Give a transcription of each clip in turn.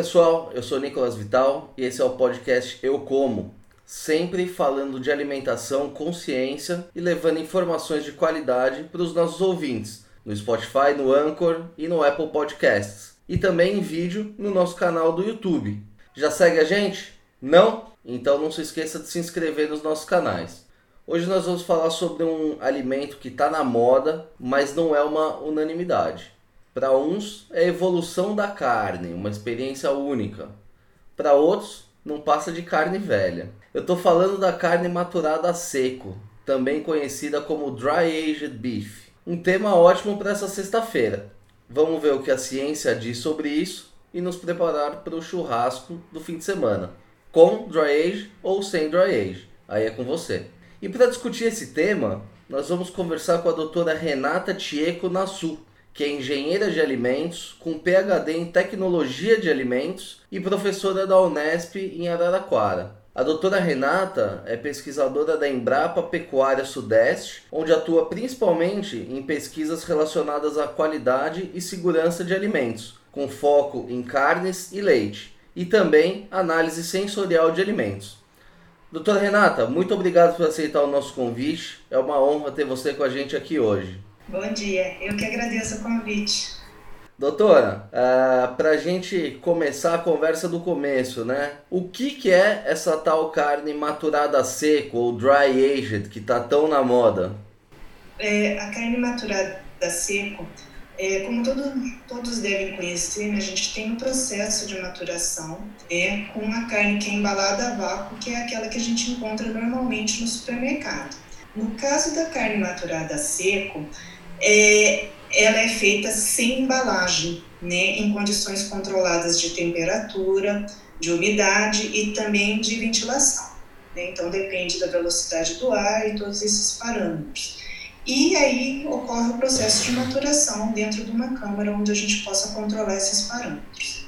pessoal, eu sou Nicolas Vital e esse é o podcast Eu Como, sempre falando de alimentação, consciência e levando informações de qualidade para os nossos ouvintes no Spotify, no Anchor e no Apple Podcasts e também em vídeo no nosso canal do YouTube. Já segue a gente? Não? Então não se esqueça de se inscrever nos nossos canais. Hoje nós vamos falar sobre um alimento que está na moda, mas não é uma unanimidade. Para uns é evolução da carne, uma experiência única. Para outros, não passa de carne velha. Eu estou falando da carne maturada a seco, também conhecida como Dry Aged Beef. Um tema ótimo para essa sexta-feira. Vamos ver o que a ciência diz sobre isso e nos preparar para o churrasco do fim de semana, com dry age ou sem dry age. Aí é com você. E para discutir esse tema, nós vamos conversar com a doutora Renata Tieco Nassu, que é engenheira de alimentos, com PhD em tecnologia de alimentos e professora da Unesp em Araraquara. A doutora Renata é pesquisadora da Embrapa Pecuária Sudeste, onde atua principalmente em pesquisas relacionadas à qualidade e segurança de alimentos, com foco em carnes e leite, e também análise sensorial de alimentos. Doutora Renata, muito obrigado por aceitar o nosso convite. É uma honra ter você com a gente aqui hoje. Bom dia, eu que agradeço o convite. Doutora, uh, ah, para a gente começar a conversa do começo, né? O que, que é essa tal carne maturada seco ou dry aged que está tão na moda? É, a carne maturada seco, é, como todo, todos devem conhecer, né, a gente tem um processo de maturação é, com uma carne que é embalada a vácuo, que é aquela que a gente encontra normalmente no supermercado. No caso da carne maturada seco, é, ela é feita sem embalagem, né, em condições controladas de temperatura, de umidade e também de ventilação. Né? Então depende da velocidade do ar e todos esses parâmetros. E aí ocorre o processo de maturação dentro de uma câmara onde a gente possa controlar esses parâmetros.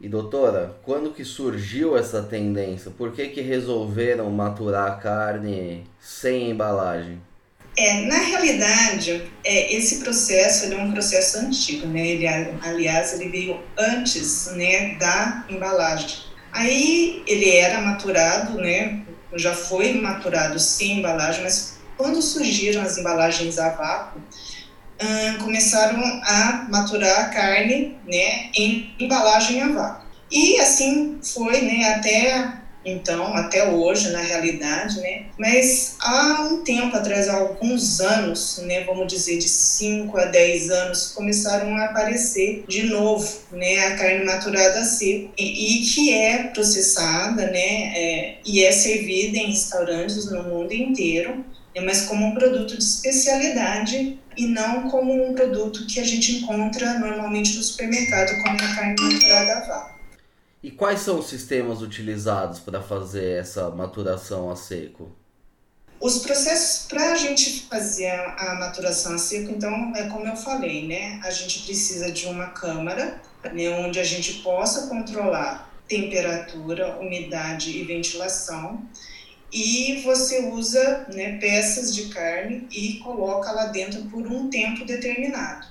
E doutora, quando que surgiu essa tendência? Por que, que resolveram maturar a carne sem embalagem? É, na realidade, é, esse processo é um processo antigo, né? Ele, aliás, ele veio antes né, da embalagem. Aí ele era maturado, né? Já foi maturado sem embalagem, mas quando surgiram as embalagens a vácuo, hum, começaram a maturar a carne, né? Em embalagem a vácuo. E assim foi, né? Até então, até hoje, na realidade, né? Mas há um tempo atrás, há alguns anos, né, vamos dizer de 5 a 10 anos, começaram a aparecer de novo, né, a carne maturada seco e, e que é processada, né, é, e é servida em restaurantes no mundo inteiro, né, mas como um produto de especialidade e não como um produto que a gente encontra normalmente no supermercado, como a carne maturada vácuo. E quais são os sistemas utilizados para fazer essa maturação a seco? Os processos para a gente fazer a, maturação a seco, então, é como eu falei, né? A gente precisa de uma câmara, né, onde a gente possa controlar temperatura, umidade e ventilação. E você usa né, peças de carne e coloca lá dentro por um tempo determinado.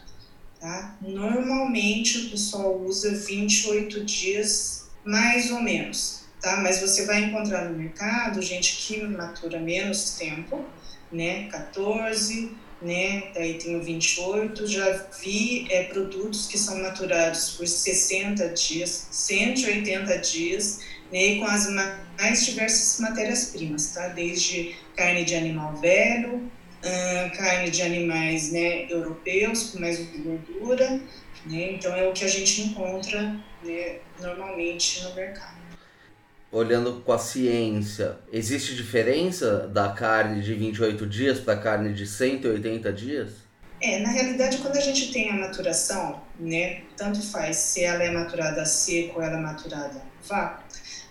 Tá? Normalmente o pessoal usa 28 dias mais ou menos, tá? Mas você vai encontrar no mercado gente que matura menos tempo, né? 14, né? Daí tem o 28. Já vi é, produtos que são maturados por 60 dias, 180 dias, né? E com as mais diversas matérias-primas, tá? Desde carne de animal velho, hum, carne de animais né, europeus com mais gordura, né? Então é o que a gente encontra normalmente no mercado. Olhando com a ciência, existe diferença da carne de 28 dias para a carne de 180 dias? É, na realidade, quando a gente tem a maturação, né, tanto faz se ela é maturada seco ou ela é maturada vácuo,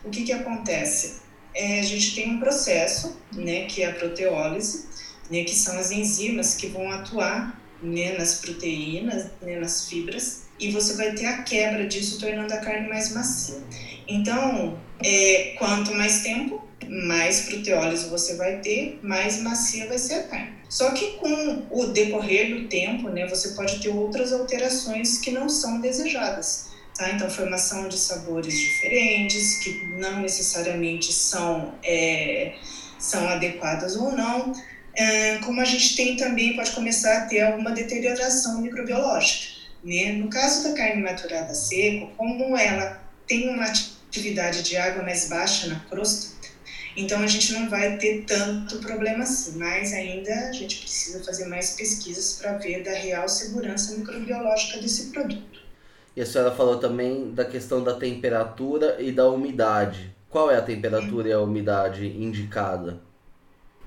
o que que acontece? É, a gente tem um processo, né, que é a proteólise, né, que são as enzimas que vão atuar né, nas proteínas, né, nas fibras, e você vai ter a quebra disso, tornando a carne mais macia. Então, é, quanto mais tempo, mais proteólise você vai ter, mais macia vai ser a carne. Só que com o decorrer do tempo, né, você pode ter outras alterações que não são desejadas. Tá? Então, formação de sabores diferentes, que não necessariamente são, é, são adequadas ou não. É, como a gente tem também, pode começar a ter alguma deterioração microbiológica. Né? No caso da carne maturada seco, como ela tem uma atividade de água mais baixa na crosta, então a gente não vai ter tanto problema assim, mas ainda a gente precisa fazer mais pesquisas para ver da real segurança microbiológica desse produto. E a senhora falou também da questão da temperatura e da umidade. Qual é a temperatura é. e a umidade indicada?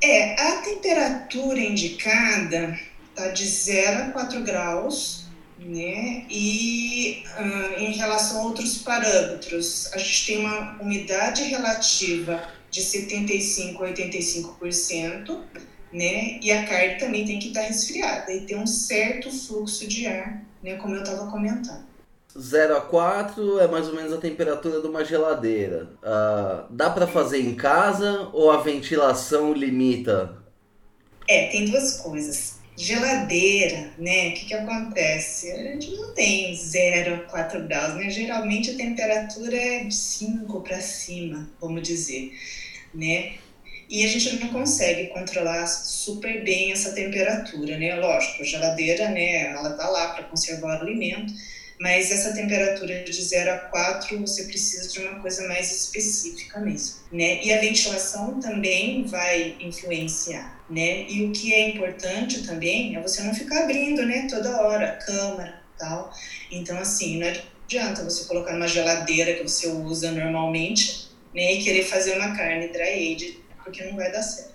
É, a temperatura indicada está de 0 a 4 graus, né? E uh, em relação a outros parâmetros, a gente tem uma umidade relativa de 75 a 85%, né? E a carne também tem que estar resfriada e ter um certo fluxo de ar, né? Como eu estava comentando. 0 a 4 é mais ou menos a temperatura de uma geladeira. Uh, dá para fazer em casa ou a ventilação limita? É, tem duas coisas. Geladeira, né? O que, que acontece? A gente não tem 0 a 4 graus, né? Geralmente a temperatura é de 5 para cima, vamos dizer, né? E a gente não consegue controlar super bem essa temperatura, né? Lógico, a geladeira, né? Ela tá lá para conservar o alimento mas essa temperatura de 0 a 4 você precisa de uma coisa mais específica mesmo, né? E a ventilação também vai influenciar, né? E o que é importante também é você não ficar abrindo, né, toda hora câmara, tal. Então assim, não adianta você colocar numa geladeira que você usa normalmente, né, e querer fazer uma carne dry aged, porque não vai dar certo.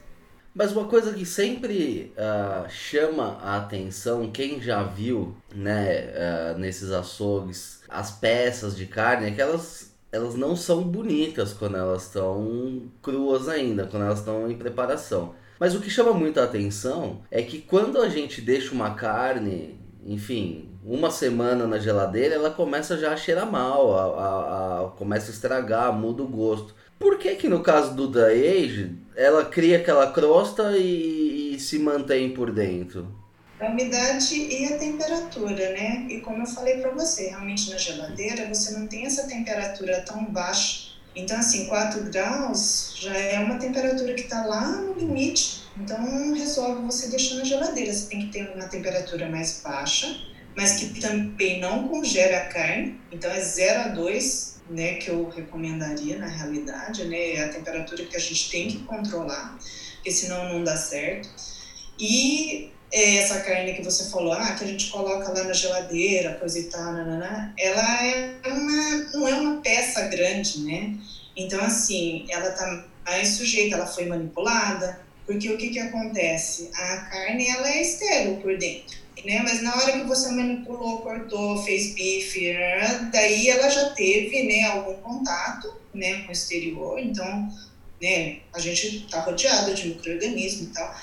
Mas uma coisa que sempre uh, chama a atenção, quem já viu né, uh, nesses açougues as peças de carne, é que elas, elas não são bonitas quando elas estão cruas ainda, quando elas estão em preparação. Mas o que chama muita atenção é que quando a gente deixa uma carne, enfim, uma semana na geladeira, ela começa já a cheirar mal, a, a, a começa a estragar, muda o gosto. Por que que no caso do da Age, ela cria aquela crosta e, e, se mantém por dentro? A umidade e a temperatura, né? E como eu falei para você, realmente na geladeira você não tem essa temperatura tão baixa. Então, assim, 4 graus já é uma temperatura que está lá no limite. Então, resolve você deixar na geladeira. Você tem que ter uma temperatura mais baixa, mas que também não congele a carne. Então, é 0 a 2 né, que eu recomendaria na realidade, né, é a temperatura que a gente tem que controlar, porque senão não dá certo. E é, essa carne que você falou, ah, que a gente coloca lá na geladeira, coisa e tal, nanana, ela é uma, não é uma peça grande, né? Então, assim, ela tá mais sujeita, ela foi manipulada, porque o que que acontece? A carne, ela é estéril por dentro né? Mas na hora que você manipulou, cortou, fez bife, né? daí ela já teve, né, algum contato, né, com o exterior. Então, né, a gente está rodeado de microorganismos e tal.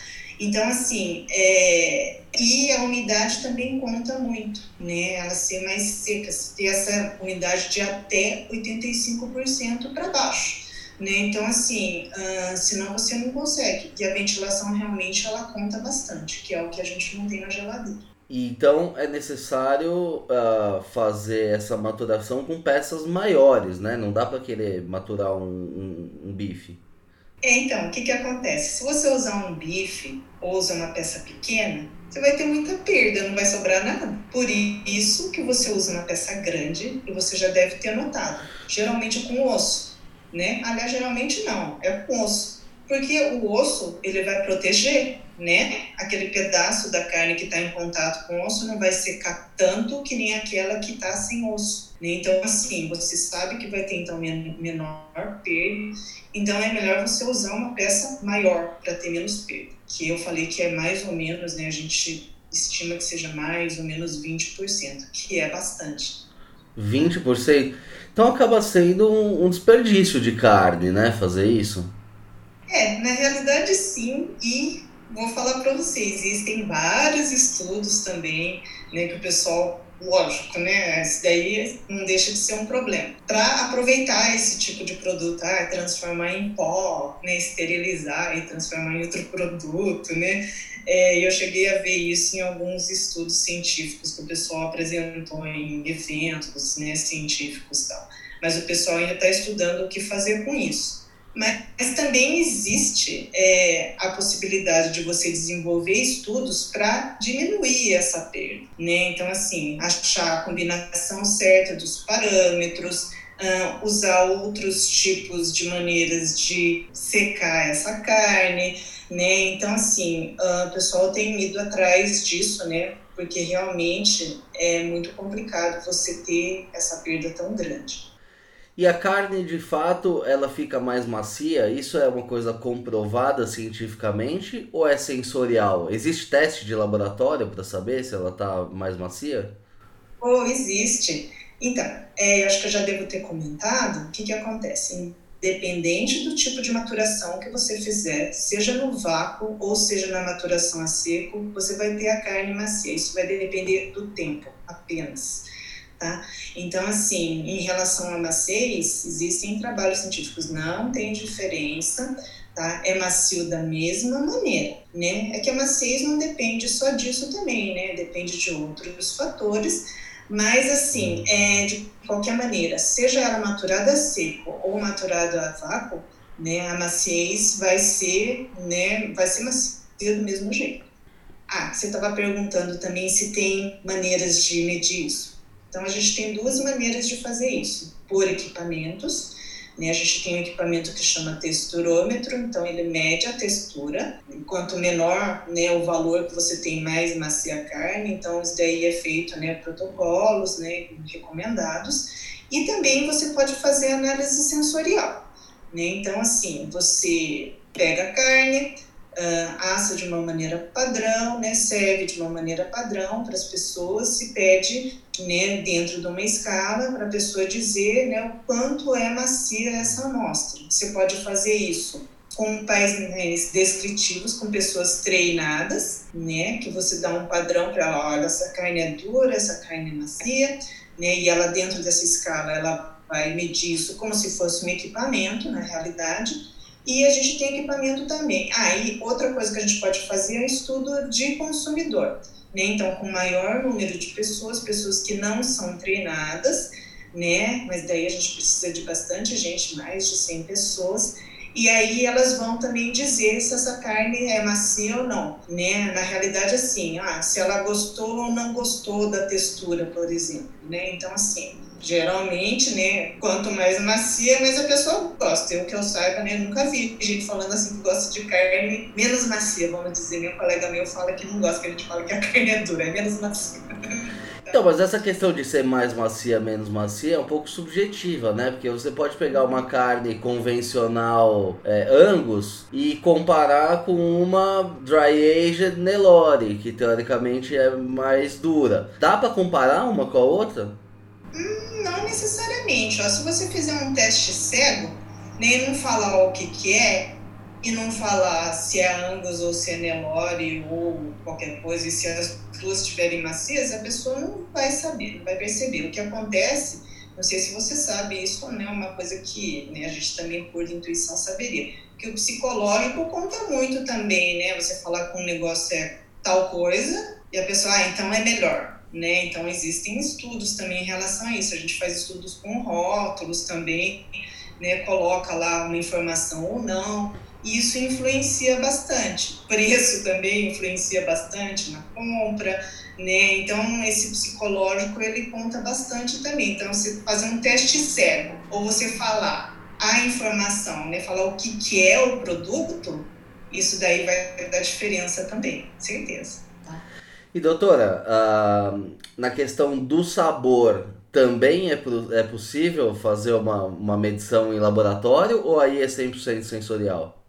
Então, assim, é... e a umidade também conta muito, né? Ela ser mais seca, ter essa umidade de até 85% para baixo. Né? Então, assim, uh, senão você não consegue. E a ventilação realmente ela conta bastante, que é o que a gente não tem na geladeira. Então é necessário uh, fazer essa maturação com peças maiores, né? Não dá para querer maturar um, um, um bife. É, então, o que, que acontece? Se você usar um bife ou usar uma peça pequena, você vai ter muita perda, não vai sobrar nada. Por isso que você usa uma peça grande e você já deve ter notado. Geralmente com osso, né? Aliás, geralmente não, é com osso. Porque o osso, ele vai proteger né? Aquele pedaço da carne que está em contato com o osso não vai secar tanto que nem aquela que está sem osso. Né? Então, assim, você sabe que vai ter então menor perda. Então, é melhor você usar uma peça maior para ter menos perda. Que eu falei que é mais ou menos, né? A gente estima que seja mais ou menos 20%, que é bastante. 20%? Então acaba sendo um desperdício de carne, né? Fazer isso. É, na realidade sim, e vou falar para vocês, existem vários estudos também, né, que o pessoal lógico, né? Isso daí não deixa de ser um problema. Para aproveitar esse tipo de produto, ah, transformar em pó, né? esterilizar e transformar em outro produto, né? É, eu cheguei a ver isso em alguns estudos científicos que o pessoal apresentou em eventos né, científicos e tal. Mas o pessoal ainda está estudando o que fazer com isso. Mas, mas também existe é, a possibilidade de você desenvolver estudos para diminuir essa perda, né? Então, assim, achar a combinação certa dos parâmetros, uh, usar outros tipos de maneiras de secar essa carne, né? Então, assim, uh, o pessoal tem ido atrás disso, né? Porque realmente é muito complicado você ter essa perda tão grande. E a carne, de fato, ela fica mais macia? Isso é uma coisa comprovada cientificamente ou é sensorial? Existe teste de laboratório para saber se ela está mais macia? Oh, existe. Então, é, acho que eu já devo ter comentado o que, que acontece. Independente do tipo de maturação que você fizer, seja no vácuo ou seja na maturação a seco, você vai ter a carne macia. Isso vai depender do tempo apenas. Tá? Então, assim, em relação a maciez, existem trabalhos científicos, não tem diferença, tá? É macio da mesma maneira, né? É que a maciez não depende só disso também, né? Depende de outros fatores, mas, assim, é, de qualquer maneira, seja ela maturada a seco ou maturada a vácuo, né? A maciez vai ser, né? Vai ser macia do mesmo jeito. Ah, você estava perguntando também se tem maneiras de medir isso. Então, a gente tem duas maneiras de fazer isso: por equipamentos. Né? A gente tem um equipamento que chama texturômetro, então ele mede a textura. Quanto menor né, o valor que você tem, mais macia a carne. Então, isso daí é feito né, protocolos né, recomendados. E também você pode fazer análise sensorial. Né? Então, assim, você pega a carne, uh, assa de uma maneira padrão, né, serve de uma maneira padrão para as pessoas, se pede né, dentro de uma escala para a pessoa dizer né, o quanto é macia essa amostra. Você pode fazer isso com painéis descritivos com pessoas treinadas, né, que você dá um padrão para ela, olha, essa carne é dura, essa carne é macia, né, e ela dentro dessa escala ela vai medir isso como se fosse um equipamento, na realidade, e a gente tem equipamento também. Ah, outra coisa que a gente pode fazer é estudo de consumidor. Né? Então, com maior número de pessoas, pessoas que não são treinadas, né? Mas daí a gente precisa de bastante gente, mais de 100 pessoas. E aí elas vão também dizer se essa carne é macia ou não, né? Na realidade, assim, ah, se ela gostou ou não gostou da textura, por exemplo, né? Então, assim, Geralmente, né, quanto mais macia, mais a pessoa gosta. Eu que eu saiba, né, nunca vi gente falando assim que gosta de carne menos macia, vamos dizer. Meu colega meu fala que não gosta, que a gente fala que a carne é dura, é menos macia. Então, mas essa questão de ser mais macia, menos macia é um pouco subjetiva, né? Porque você pode pegar uma carne convencional é, Angus e comparar com uma Dry Aged Nelore, que teoricamente é mais dura. Dá para comparar uma com a outra? Hum, não necessariamente. Ó, se você fizer um teste cego, nem não falar o que, que é, e não falar se é Angus ou se é Nelore ou qualquer coisa, e se as duas estiverem macias, a pessoa não vai saber, não vai perceber. O que acontece, não sei se você sabe isso, né, uma coisa que né, a gente também, por intuição, saberia, que o psicológico conta muito também, né? Você falar que um negócio é tal coisa, e a pessoa, ah, então é melhor né? Então existem estudos também em relação a isso. A gente faz estudos com rótulos também, né? Coloca lá uma informação ou não. E isso influencia bastante. Preço também influencia bastante na compra, né? Então esse psicológico ele conta bastante também. Então você fazer um teste cego ou você falar a informação, né? Falar o que que é o produto, isso daí vai dar diferença também, certeza. E doutora, uh, na questão do sabor, também é, é possível fazer uma, uma medição em laboratório ou aí é 100% sensorial?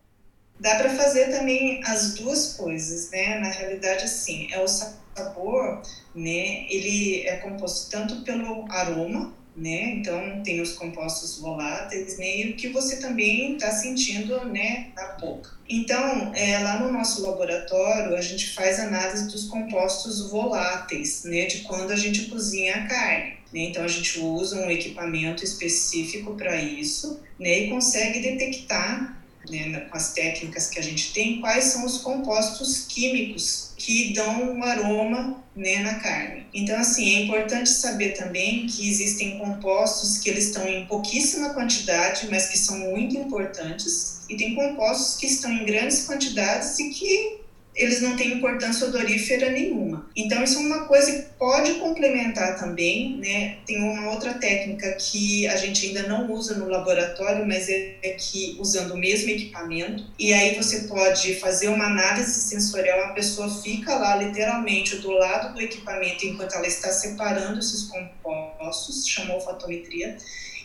Dá para fazer também as duas coisas, né? Na realidade, assim, é o sabor, né? Ele é composto tanto pelo aroma, né? Então tem os compostos voláteis, né? E o que você também está sentindo, né, na boca. Então, é, lá no nosso laboratório a gente faz análise dos compostos voláteis, né? De quando a gente cozinha a carne. Né? Então a gente usa um equipamento específico para isso, né? E consegue detectar né, com as técnicas que a gente tem, quais são os compostos químicos que dão um aroma né, na carne. Então, assim, é importante saber também que existem compostos que eles estão em pouquíssima quantidade, mas que são muito importantes, e tem compostos que estão em grandes quantidades e que eles não têm importância odorífera nenhuma. Então, isso é uma coisa que pode complementar também, né? Tem uma outra técnica que a gente ainda não usa no laboratório, mas é, é que usando o mesmo equipamento, e aí você pode fazer uma análise sensorial, a pessoa fica lá literalmente do lado do equipamento enquanto ela está separando esses compostos, chamou olfatometria,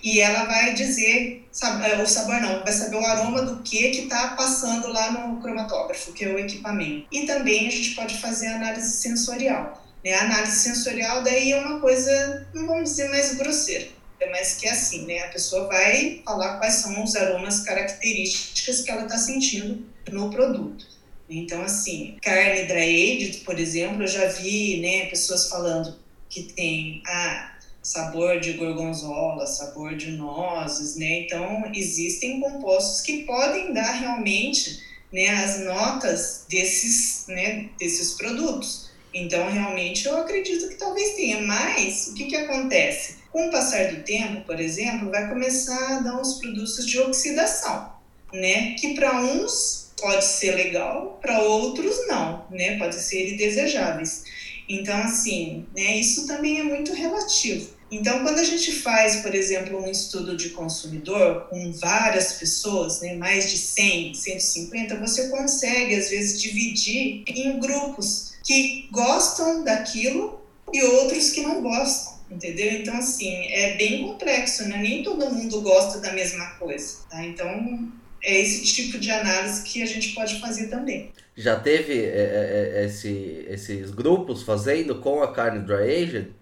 e ela vai dizer é, o sabor não, vai saber o aroma do que que está passando lá no cromatógrafo, que é o equipamento. E também a gente pode fazer análise sensorial. Né? A análise sensorial daí é uma coisa, não vamos dizer mais grosseira, mas que é assim, né? A pessoa vai falar quais são os aromas características que ela está sentindo no produto. Então, assim, carne dry aged, por exemplo, eu já vi, né, pessoas falando que tem a sabor de gorgonzola, sabor de nozes, né? Então, existem compostos que podem dar realmente né, as notas desses, né, desses produtos. Então, realmente, eu acredito que talvez tenha. Mas, o que, que acontece? Com o passar do tempo, por exemplo, vai começar a dar uns produtos de oxidação, né? Que para uns pode ser legal, para outros não, né? Pode ser indesejáveis. Então, assim, né, isso também é muito relativo. Então, quando a gente faz, por exemplo, um estudo de consumidor com várias pessoas, né, mais de 100, 150, você consegue, às vezes, dividir em grupos que gostam daquilo e outros que não gostam, entendeu? Então, assim, é bem complexo, né? Nem todo mundo gosta da mesma coisa, tá? Então, é esse tipo de análise que a gente pode fazer também. Já teve é, é, é esse, esses grupos fazendo com a carne dry aged?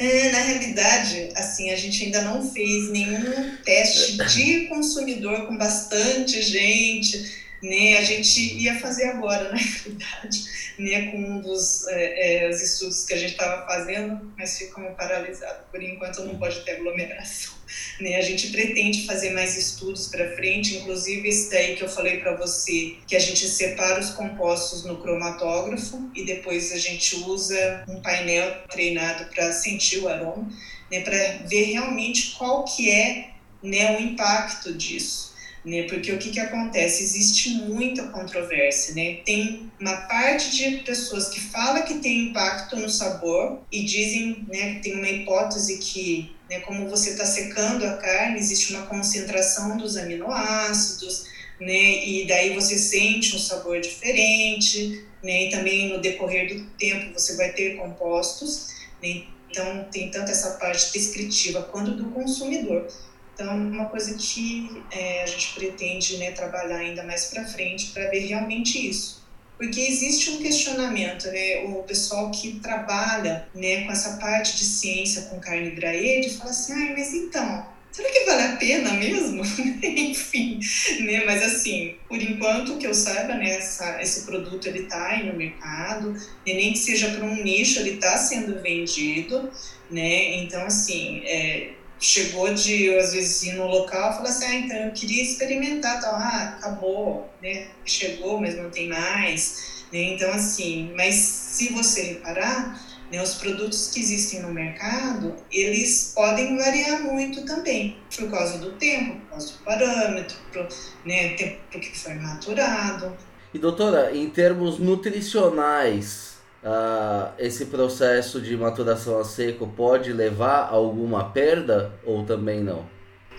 É, na realidade, assim, a gente ainda não fez nenhum teste de consumidor com bastante gente, né? A gente ia fazer agora, na realidade, né? Com um dos é, é, os estudos que a gente estava fazendo, mas ficamos paralisados. Por enquanto, não pode ter aglomeração. Né? A gente pretende fazer mais estudos para frente, inclusive esse daí que eu falei para você, que a gente separa os compostos no cromatógrafo e depois a gente usa um painel treinado para sentir o aroma, né? para ver realmente qual que é né, o impacto disso né? Porque o que, que acontece? Existe muita controvérsia, né? Tem uma parte de pessoas que fala que tem impacto no sabor e dizem, né, tem uma hipótese que, né, como você está secando a carne, existe uma concentração dos aminoácidos, né? E daí você sente um sabor diferente, né? E também no decorrer do tempo você vai ter compostos, né? Então tem tanto essa parte descritiva quanto do consumidor. Então, uma coisa que é, a gente pretende né, trabalhar ainda mais para frente para ver realmente isso. Porque existe um questionamento, né? O pessoal que trabalha né, com essa parte de ciência com carne graede fala assim, ah, mas então, será que vale a pena mesmo? Enfim, né? Mas assim, por enquanto que eu saiba, né, essa, esse produto ele está aí no mercado, nem que seja para um nicho, ele está sendo vendido, né? Então assim, é, chegou de, às vezes, ir no local e falar assim, ah, então eu queria experimentar, tal, ah, acabou, né, chegou, mas não tem mais, né, então assim, mas se você reparar, né, os produtos que existem no mercado, eles podem variar muito também, por causa do tempo, por causa do parâmetro, pro, né, tempo que foi maturado. E doutora, em termos nutricionais, uh, esse processo de maturação a seco pode levar a alguma perda ou também não?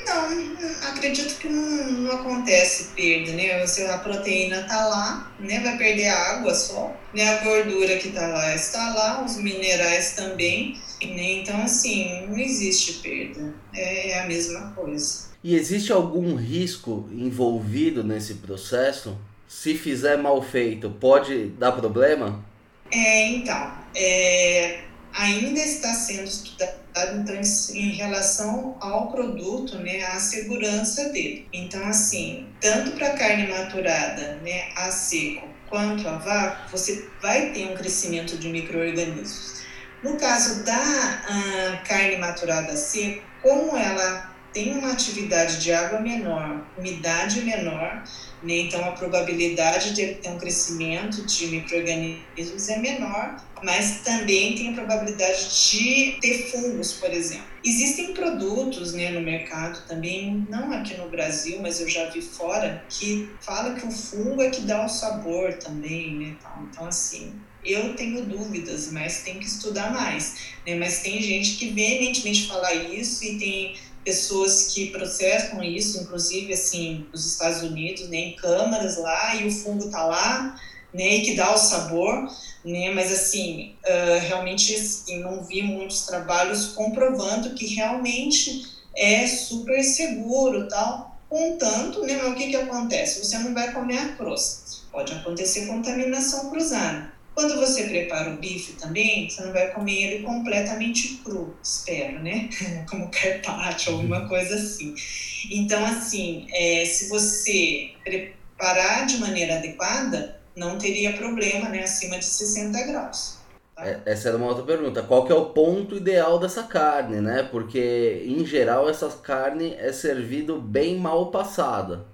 Não, acredito que não, não acontece perda, né? Você, a proteína tá lá, né? Vai perder a água só, né? A gordura que tá lá está lá, os minerais também, né? Então, assim, não existe perda, é, é a mesma coisa. E existe algum risco envolvido nesse processo? Se fizer mal feito, pode dar problema? É, então, é, ainda está sendo estudado então em relação ao produto, né, à segurança dele. Então assim, tanto para carne maturada, né, a seco, quanto a vácuo, você vai ter um crescimento de microorganismos. No caso da uh, carne maturada a seco, como ela tem uma atividade de água menor, umidade menor, né? então a probabilidade de ter um crescimento de micro-organismos é menor, mas também tem a probabilidade de ter fungos, por exemplo. Existem produtos né, no mercado também, não aqui no Brasil, mas eu já vi fora, que fala que o fungo é que dá o sabor também, né? Então, assim, eu tenho dúvidas, mas tem que estudar mais. Né? Mas tem gente que veementemente fala isso e tem pessoas que processam isso, inclusive assim, nos Estados Unidos, né, em câmaras lá, e o fungo tá lá, né, e que dá o sabor, né, mas assim, uh, realmente assim, não vi muitos trabalhos comprovando que realmente é super seguro, tal, contanto, né, mas o que que acontece? Você não vai comer a crosta, pode acontecer contaminação cruzada. Quando você prepara o bife também, você não vai comer ele completamente cru, espero, né? Como carpaccio, alguma coisa assim. Então, assim, é, se você preparar de maneira adequada, não teria problema, né? Acima de 60 graus. Tá? É, essa era uma outra pergunta. Qual que é o ponto ideal dessa carne, né? Porque, em geral, essa carne é servido bem mal passada.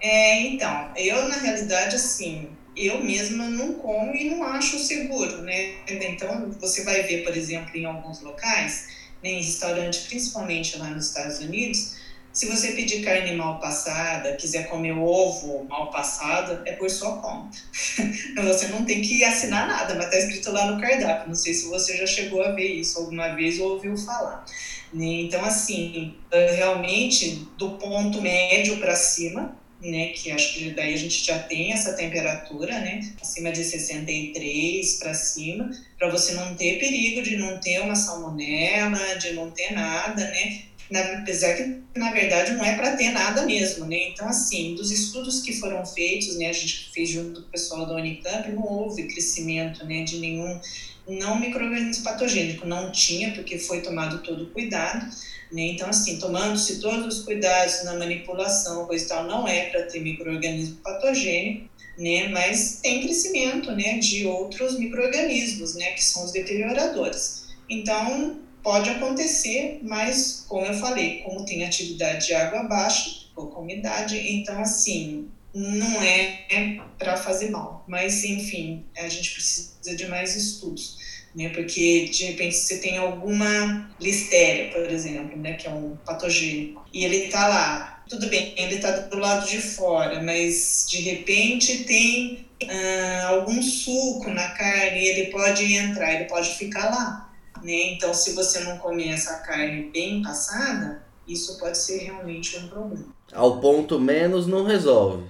É, então, eu, na realidade, assim, eu mesma não como e não acho seguro, né? Então, você vai ver, por exemplo, em alguns locais, né, em restaurante, principalmente lá nos Estados Unidos, se você pedir carne mal passada, quiser comer ovo mal passado, é por sua conta. Você não tem que assinar nada, mas está escrito lá no cardápio. Não sei se você já chegou a ver isso alguma vez ou ouviu falar. Né? Então, assim, realmente, do ponto médio para cima, né, que acho que daí a gente já tem essa temperatura, né, acima de 63 para cima, para você não ter perigo de não ter uma salmonela, de não ter nada, né, na, apesar que na verdade não é para ter nada mesmo, né? Então assim, dos estudos que foram feitos, né, a gente fez junto com o pessoal da Unicamp, não houve crescimento, né, de nenhum não microorganismo patogênico, não tinha porque foi tomado todo o cuidado. Né? Então, assim, tomando-se todos os cuidados na manipulação, coisa e tal, não é para ter microorganismo patogênico, né? mas tem crescimento né, de outros microorganismos, né, que são os deterioradores. Então, pode acontecer, mas, como eu falei, como tem atividade de água baixa, pouca umidade, então, assim, não é, é para fazer mal. Mas, enfim, a gente precisa de mais estudos né? Porque de repente você tem alguma listéria, por exemplo, né? Que é um patogênico e ele está lá. Tudo bem, ele está do lado de fora, mas de repente tem ah, algum suco na carne e ele pode entrar, ele pode ficar lá, né? Então, se você não comer essa carne bem passada, isso pode ser realmente um problema. Ao ponto menos não resolve.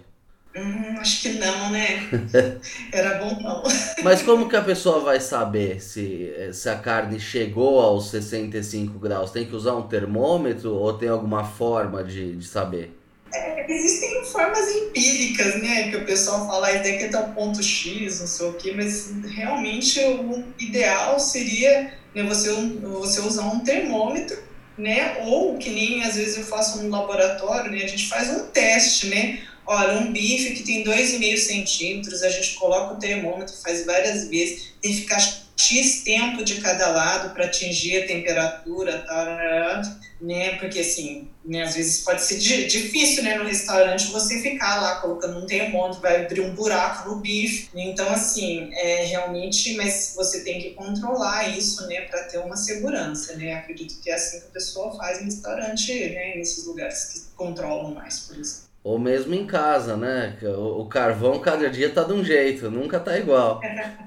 Hum, acho que não, né? Era bom não. Mas como que a pessoa vai saber se, se a carne chegou aos 65 graus? Tem que usar um termômetro ou tem alguma forma de, de saber? É, existem formas empíricas, né? Que o pessoal fala, isso daqui tá o ponto X, não sei o quê, mas realmente o ideal seria né, você, você usar um termômetro né? Ou que nem às vezes eu faço no laboratório, né? A gente faz um teste, né? Olha, um bife que tem 2,5 centímetros, a gente coloca o termômetro, faz várias vezes, tem que ficar X tempo de cada lado para atingir a temperatura, tá, né? Porque assim, né, às vezes pode ser difícil, né, no restaurante você ficar lá colocando um termômetro, vai abrir um buraco no bife. Então, assim, é realmente, mas você tem que controlar isso, né, para ter uma segurança, né? Acredito que é assim que a pessoa faz em restaurante, né, nesses lugares que controlam mais, por exemplo. Ou mesmo em casa, né? O carvão cada dia tá de um jeito, nunca tá igual.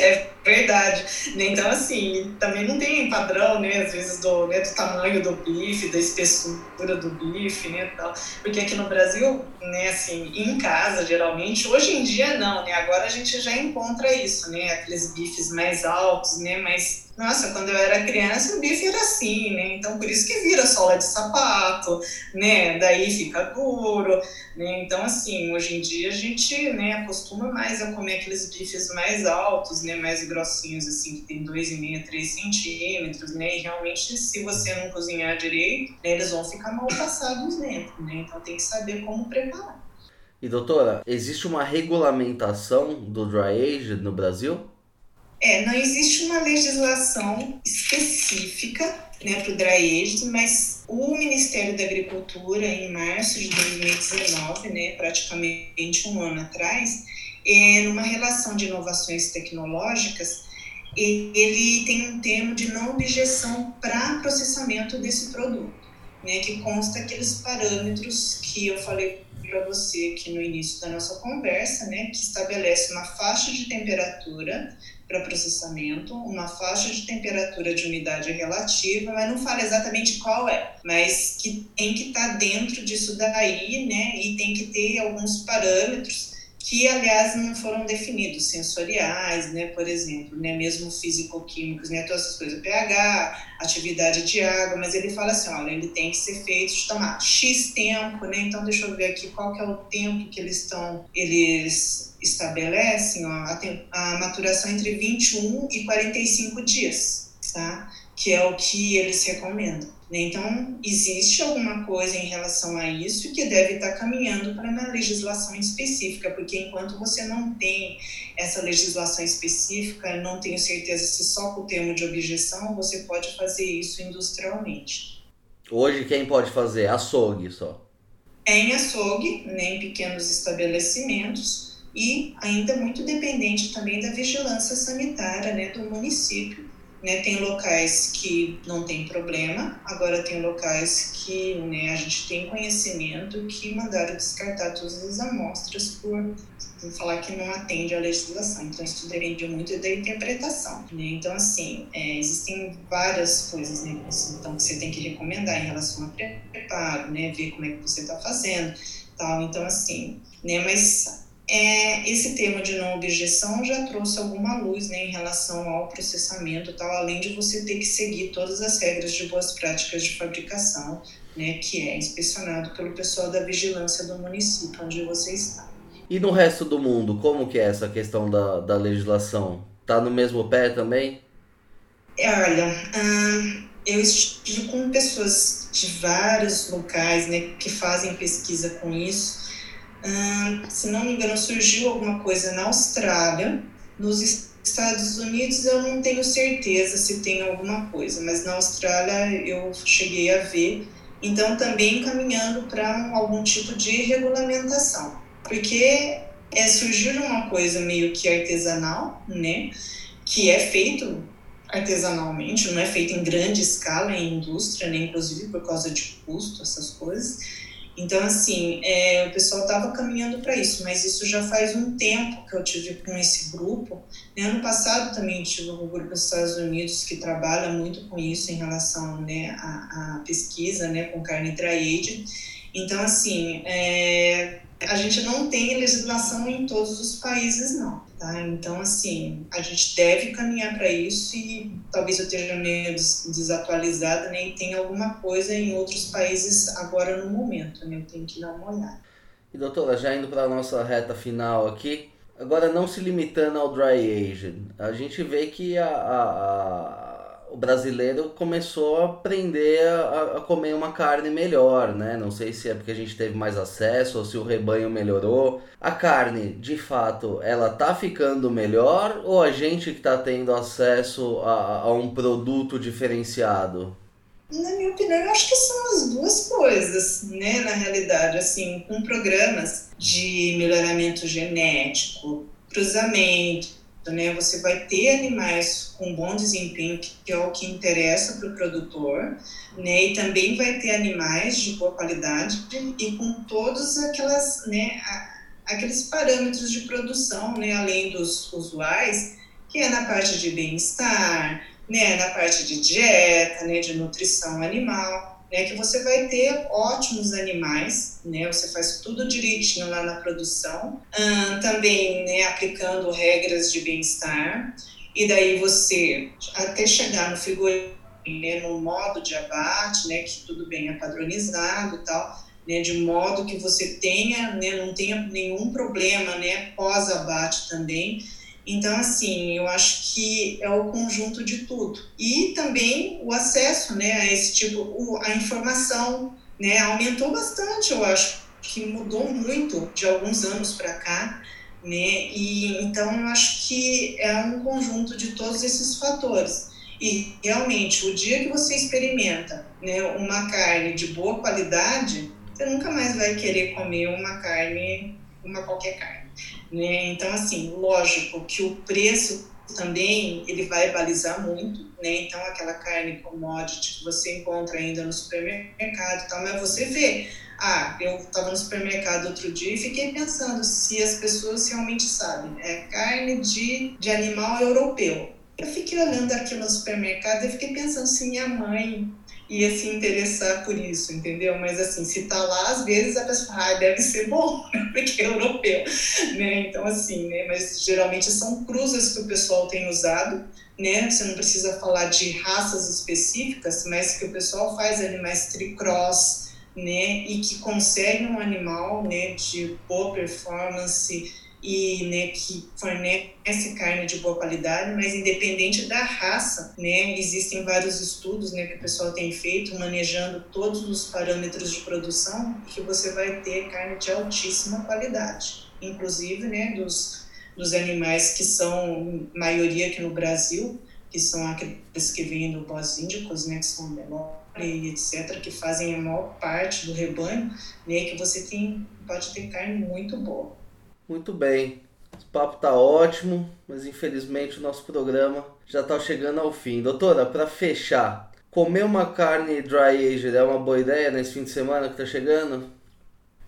É verdade. Então, assim, também não tem padrão, né, às vezes, do, né, do tamanho do bife, da espessura do bife, né, tal. Porque aqui no Brasil, né, assim, em casa, geralmente, hoje em dia não, né, agora a gente já encontra isso, né, aqueles bifes mais altos, né, mas nossa, quando eu era criança o bife era assim, né? Então por isso que vira sola de sapato, né? Daí fica duro, né? Então assim, hoje em dia a gente, né, acostuma mais a comer aqueles bifes mais altos, né, mais grossinhos assim, que tem 2,5, 3 centímetros, né? E realmente se você não cozinhar direito, né, eles vão ficar mal passados dentro, né? Então tem que saber como preparar. E doutora, existe uma regulamentação do dry age no Brasil? É, não existe uma legislação específica né, para o dry age, mas o Ministério da Agricultura, em março de 2019, né, praticamente um ano atrás, é, numa relação de inovações tecnológicas, ele tem um termo de não objeção para processamento desse produto, né, que consta aqueles parâmetros que eu falei para você aqui no início da nossa conversa, né, que estabelece uma faixa de temperatura para processamento, uma faixa de temperatura de umidade relativa, mas não fala exatamente qual é, mas que tem que estar tá dentro disso daí, né, e tem que ter alguns parâmetros que, aliás, não foram definidos, sensoriais, né, por exemplo, né, mesmo físico-químicos, né, todas essas coisas, pH, atividade de água, mas ele fala assim, olha, ele tem que ser feito tomar X tempo, né, então deixa eu ver aqui qual que é o tempo que eles estão, eles estabelecem, ó, a, a maturação entre 21 e 45 dias, tá, que é o que eles recomendam. Então, existe alguma coisa em relação a isso que deve estar caminhando para uma legislação específica, porque enquanto você não tem essa legislação específica, não tenho certeza se só com o termo de objeção você pode fazer isso industrialmente. Hoje, quem pode fazer? Açougue só. É em açougue, né, em pequenos estabelecimentos, e ainda muito dependente também da vigilância sanitária né, do município né, tem locais que não tem problema, agora tem locais que né, a gente tem conhecimento que mandaram descartar todas as amostras por, falar que não atende à legislação. Então, isso depende muito da interpretação. Né? Então, assim, é, existem várias coisas né, então, que você tem que recomendar em relação ao preparo, né, ver como é que você está fazendo. Tal. Então, assim, né, mas é, esse tema de não objeção já trouxe alguma luz né, em relação ao processamento, tal, além de você ter que seguir todas as regras de boas práticas de fabricação, né, que é inspecionado pelo pessoal da vigilância do município onde você está. E no resto do mundo, como que é essa questão da, da legislação? Tá no mesmo pé também? Olha, hum, eu estive com pessoas de vários locais né, que fazem pesquisa com isso se não me engano, surgiu alguma coisa na Austrália. Nos Estados Unidos eu não tenho certeza se tem alguma coisa, mas na Austrália eu cheguei a ver. Então, também caminhando para algum tipo de regulamentação. Porque é, surgiu uma coisa meio que artesanal, né? Que é feito artesanalmente, não é feito em grande escala em indústria, né? inclusive por causa de custo, essas coisas. Então, assim, é, o pessoal estava caminhando para isso, mas isso já faz um tempo que eu tive com esse grupo. Né? Ano passado também tive um grupo dos Estados Unidos que trabalha muito com isso em relação né, à, à pesquisa né, com carne dry Então, assim, é, a gente não tem legislação em todos os países, não. Tá? Então, assim, a gente deve caminhar para isso e talvez eu esteja meio desatualizada né, tem alguma coisa em outros países agora no momento, né? Eu tenho que dar uma olhada. E doutora, já indo para a nossa reta final aqui, agora não se limitando ao dry aging, a gente vê que a, a o brasileiro começou a aprender a, a, comer uma carne melhor, né? Não sei se é porque a gente teve mais acesso ou se o rebanho melhorou. A carne, de fato, ela tá ficando melhor ou a gente que tá tendo acesso a, a um produto diferenciado? Na minha opinião, eu acho que são as duas coisas, né? Na realidade, assim, com programas de melhoramento genético, cruzamento, né? Você vai ter animais com bom desempenho, que é o que interessa para o produtor, né? E também vai ter animais de boa qualidade e com todos aquelas, né? Aqueles parâmetros de produção, né? Além dos usuais, que é na parte de bem-estar, né? Na parte de dieta, né? De nutrição animal né, que você vai ter ótimos animais, né, você faz tudo direitinho lá na produção, também né, aplicando regras de bem-estar e daí você, até chegar no figurino, né, no modo de abate, né, que tudo bem é padronizado e tal, né, de modo que você tenha, né, não tenha nenhum problema, né, pós-abate também. Então, assim, eu acho que é o conjunto de tudo. E também o acesso, né, a esse tipo, a informação, né, aumentou bastante, eu acho que mudou muito de alguns anos para cá, né, e então eu acho que é um conjunto de todos esses fatores. E realmente, o dia que você experimenta né, uma carne de boa qualidade, você nunca mais vai querer comer uma carne, uma qualquer carne. Né? Então, assim, lógico que o preço também ele vai balizar muito, né? Então, aquela carne commodity que você encontra ainda no supermercado tal, mas você vê. Ah, eu estava no supermercado outro dia e fiquei pensando se as pessoas realmente sabem. É carne de, de animal europeu. Eu fiquei olhando aquilo no supermercado e fiquei pensando se minha mãe ia se interessar por isso, entendeu? Mas assim, se tá lá, às vezes a pessoa, ah, deve ser bom, porque é europeu, né? Então assim, né? Mas geralmente são cruzas que o pessoal tem usado, né? Você não precisa falar de raças específicas, mas que o pessoal faz animais tricross, né? E que consegue um animal, né? De boa performance e né, que fornece carne de boa qualidade, mas independente da raça, né, existem vários estudos né, que o pessoal tem feito manejando todos os parâmetros de produção que você vai ter carne de altíssima qualidade, inclusive né, dos, dos animais que são maioria aqui no Brasil, que são aqueles que vêm do pós-índicos, né, que são menores etc., que fazem a maior parte do rebanho, né, que você tem, pode ter carne muito boa. Muito bem. O papo tá ótimo, mas infelizmente o nosso programa já está chegando ao fim. Doutora, para fechar, comer uma carne dry aged é uma boa ideia nesse fim de semana que está chegando?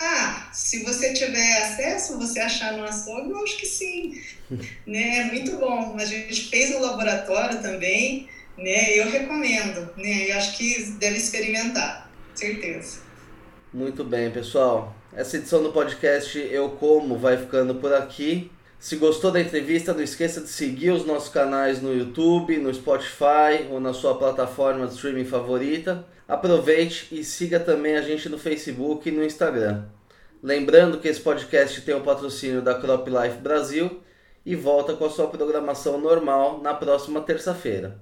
Ah, se você tiver acesso, você achar no açougue, eu acho que sim. né? É muito bom. A gente fez no laboratório também, né? Eu recomendo, né? Eu acho que deve experimentar, certeza. Muito bem, pessoal. Essa edição do podcast Eu Como vai ficando por aqui. Se gostou da entrevista, não esqueça de seguir os nossos canais no YouTube, no Spotify ou na sua plataforma de streaming favorita. Aproveite e siga também a gente no Facebook e no Instagram. Lembrando que esse podcast tem o patrocínio da Crop Life Brasil e volta com a sua programação normal na próxima terça-feira.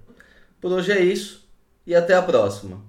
Por hoje é isso e até a próxima.